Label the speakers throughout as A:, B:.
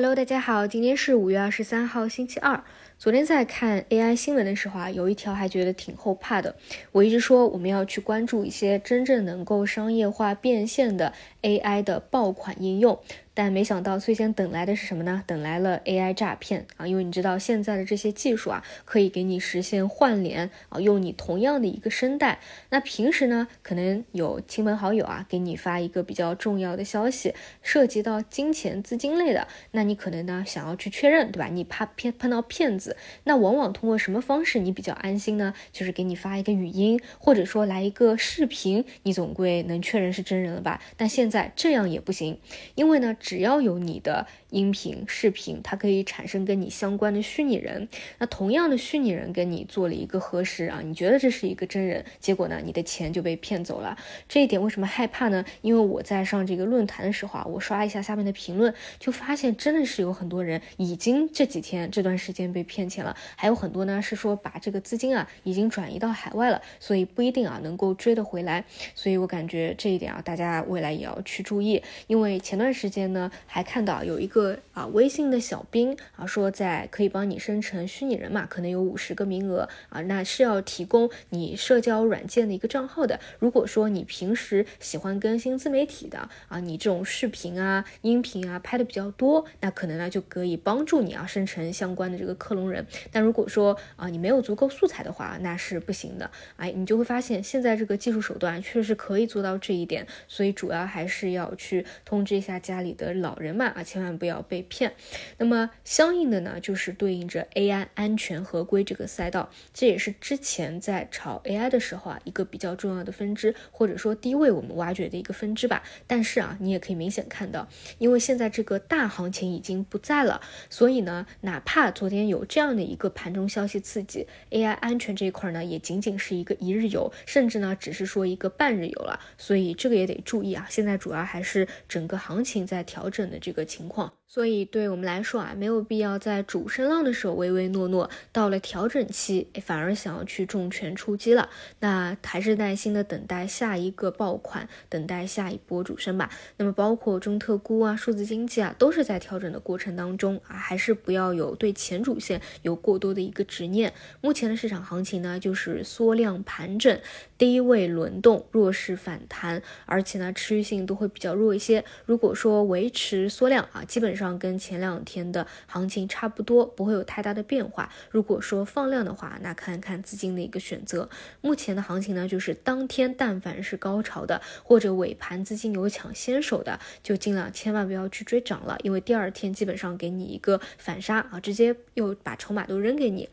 A: Hello，大家好，今天是五月二十三号，星期二。昨天在看 AI 新闻的时候啊，有一条还觉得挺后怕的。我一直说我们要去关注一些真正能够商业化变现的 AI 的爆款应用。但没想到最先等来的是什么呢？等来了 AI 诈骗啊！因为你知道现在的这些技术啊，可以给你实现换脸啊，用你同样的一个声带。那平时呢，可能有亲朋好友啊给你发一个比较重要的消息，涉及到金钱资金类的，那你可能呢想要去确认，对吧？你怕骗碰到骗子，那往往通过什么方式你比较安心呢？就是给你发一个语音，或者说来一个视频，你总归能确认是真人了吧？但现在这样也不行，因为呢。只要有你的音频、视频，它可以产生跟你相关的虚拟人。那同样的虚拟人跟你做了一个核实啊，你觉得这是一个真人，结果呢，你的钱就被骗走了。这一点为什么害怕呢？因为我在上这个论坛的时候啊，我刷一下下面的评论，就发现真的是有很多人已经这几天这段时间被骗钱了，还有很多呢是说把这个资金啊已经转移到海外了，所以不一定啊能够追得回来。所以我感觉这一点啊，大家未来也要去注意，因为前段时间呢。还看到有一个个啊微信的小兵啊，说在可以帮你生成虚拟人嘛，可能有五十个名额啊，那是要提供你社交软件的一个账号的。如果说你平时喜欢更新自媒体的啊，你这种视频啊、音频啊拍的比较多，那可能呢就可以帮助你啊生成相关的这个克隆人。但如果说啊你没有足够素材的话，那是不行的。哎，你就会发现现在这个技术手段确实可以做到这一点，所以主要还是要去通知一下家里的。老人嘛啊，千万不要要被骗。那么相应的呢，就是对应着 AI 安全合规这个赛道，这也是之前在炒 AI 的时候啊，一个比较重要的分支，或者说低位我们挖掘的一个分支吧。但是啊，你也可以明显看到，因为现在这个大行情已经不在了，所以呢，哪怕昨天有这样的一个盘中消息刺激 AI 安全这一块呢，也仅仅是一个一日游，甚至呢，只是说一个半日游了。所以这个也得注意啊。现在主要还是整个行情在。调整的这个情况。所以，对我们来说啊，没有必要在主升浪的时候唯唯诺诺，到了调整期，反而想要去重拳出击了。那还是耐心的等待下一个爆款，等待下一波主升吧。那么，包括中特估啊、数字经济啊，都是在调整的过程当中啊，还是不要有对前主线有过多的一个执念。目前的市场行情呢，就是缩量盘整，低位轮动，弱势反弹，而且呢，持续性都会比较弱一些。如果说维持缩量啊，基本。上跟前两天的行情差不多，不会有太大的变化。如果说放量的话，那看看资金的一个选择。目前的行情呢，就是当天但凡是高潮的，或者尾盘资金有抢先手的，就尽量千万不要去追涨了，因为第二天基本上给你一个反杀啊，直接又把筹码都扔给你。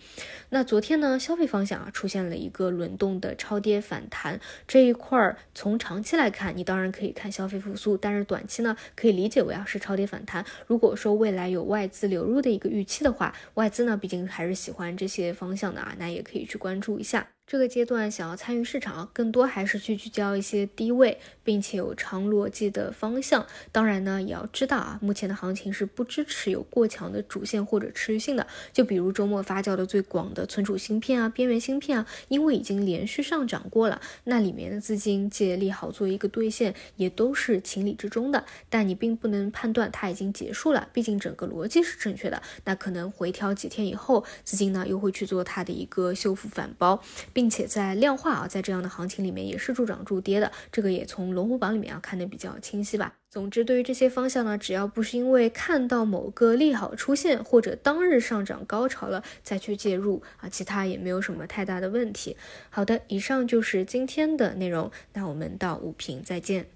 A: 那昨天呢，消费方向啊出现了一个轮动的超跌反弹，这一块儿从长期来看，你当然可以看消费复苏，但是短期呢，可以理解为啊是超跌反弹。如如果说未来有外资流入的一个预期的话，外资呢毕竟还是喜欢这些方向的啊，那也可以去关注一下。这个阶段想要参与市场，更多还是去聚焦一些低位，并且有长逻辑的方向。当然呢，也要知道啊，目前的行情是不支持有过强的主线或者持续性的。就比如周末发酵的最广的存储芯片啊、边缘芯片啊，因为已经连续上涨过了，那里面的资金借利好做一个兑现，也都是情理之中的。但你并不能判断它已经结束了，毕竟整个逻辑是正确的。那可能回调几天以后，资金呢又会去做它的一个修复反包。并且在量化啊，在这样的行情里面也是助涨助跌的，这个也从龙虎榜里面啊看得比较清晰吧。总之，对于这些方向呢，只要不是因为看到某个利好出现或者当日上涨高潮了再去介入啊，其他也没有什么太大的问题。好的，以上就是今天的内容，那我们到五评再见。